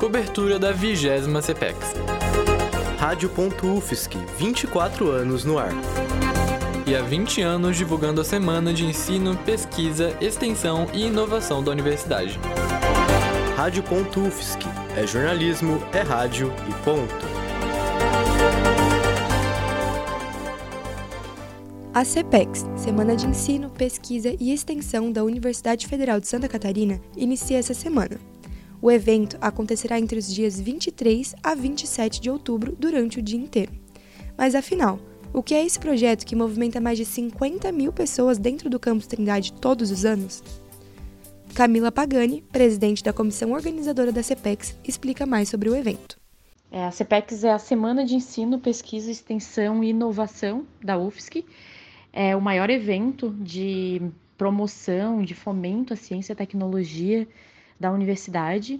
Cobertura da 20 CPEX. Rádio.UFSC, 24 anos no ar. E há 20 anos divulgando a Semana de Ensino, Pesquisa, Extensão e Inovação da Universidade. Rádio.UFSC, é jornalismo, é rádio e ponto. A CPEX, Semana de Ensino, Pesquisa e Extensão da Universidade Federal de Santa Catarina, inicia essa semana. O evento acontecerá entre os dias 23 a 27 de outubro, durante o dia inteiro. Mas afinal, o que é esse projeto que movimenta mais de 50 mil pessoas dentro do campus Trindade todos os anos? Camila Pagani, presidente da comissão organizadora da CPEX, explica mais sobre o evento. É, a CPEX é a Semana de Ensino, Pesquisa, Extensão e Inovação da UFSC é o maior evento de promoção, de fomento à ciência e tecnologia da universidade.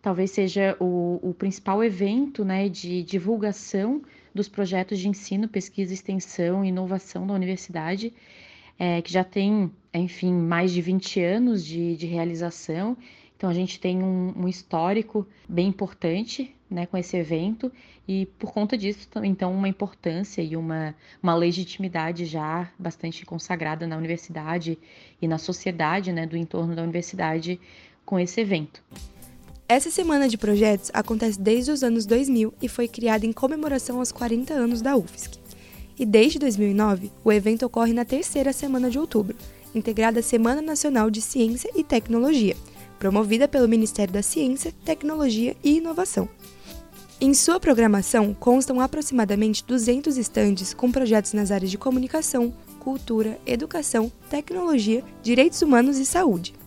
Talvez seja o, o principal evento né, de divulgação dos projetos de ensino, pesquisa, extensão e inovação da universidade, é, que já tem, enfim, mais de 20 anos de, de realização. Então, a gente tem um, um histórico bem importante né, com esse evento e por conta disso, então, uma importância e uma, uma legitimidade já bastante consagrada na universidade e na sociedade né, do entorno da universidade com esse evento. Essa semana de projetos acontece desde os anos 2000 e foi criada em comemoração aos 40 anos da UFSC. E desde 2009, o evento ocorre na terceira semana de outubro, integrada à Semana Nacional de Ciência e Tecnologia, promovida pelo Ministério da Ciência, Tecnologia e Inovação. Em sua programação constam aproximadamente 200 estandes com projetos nas áreas de comunicação, cultura, educação, tecnologia, direitos humanos e saúde.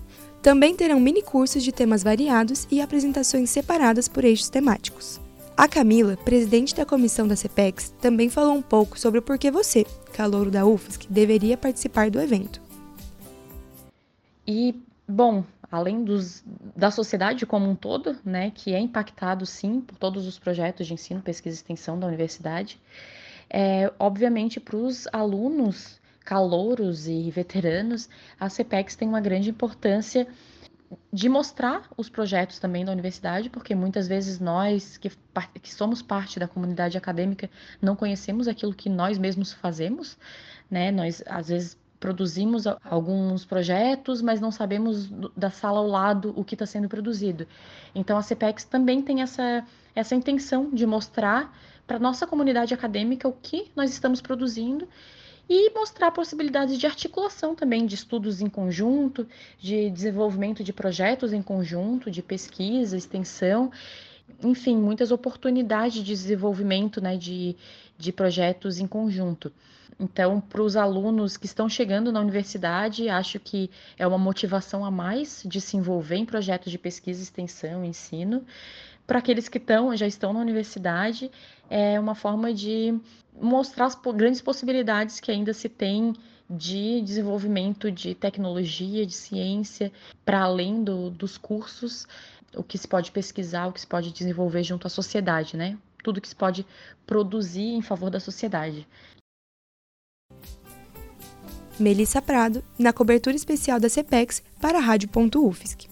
Também terão mini cursos de temas variados e apresentações separadas por eixos temáticos. A Camila, presidente da comissão da CPEX, também falou um pouco sobre o porquê você, calouro da UFSC, deveria participar do evento. E, bom, além dos, da sociedade como um todo, né, que é impactado sim por todos os projetos de ensino, pesquisa e extensão da universidade, é, obviamente para os alunos calouros e veteranos, a CPEX tem uma grande importância de mostrar os projetos também da universidade, porque muitas vezes nós que, que somos parte da comunidade acadêmica não conhecemos aquilo que nós mesmos fazemos, né? Nós às vezes produzimos alguns projetos, mas não sabemos da sala ao lado o que está sendo produzido. Então a CPEX também tem essa, essa intenção de mostrar para nossa comunidade acadêmica o que nós estamos produzindo e mostrar possibilidades de articulação também de estudos em conjunto, de desenvolvimento de projetos em conjunto, de pesquisa, extensão, enfim, muitas oportunidades de desenvolvimento né, de, de projetos em conjunto. Então, para os alunos que estão chegando na universidade, acho que é uma motivação a mais de se envolver em projetos de pesquisa, extensão, ensino. Para aqueles que estão, já estão na universidade, é uma forma de mostrar as grandes possibilidades que ainda se tem de desenvolvimento de tecnologia, de ciência, para além do, dos cursos, o que se pode pesquisar, o que se pode desenvolver junto à sociedade, né? Tudo que se pode produzir em favor da sociedade. Melissa Prado, na cobertura especial da CPEX para a Rádio.UFSC.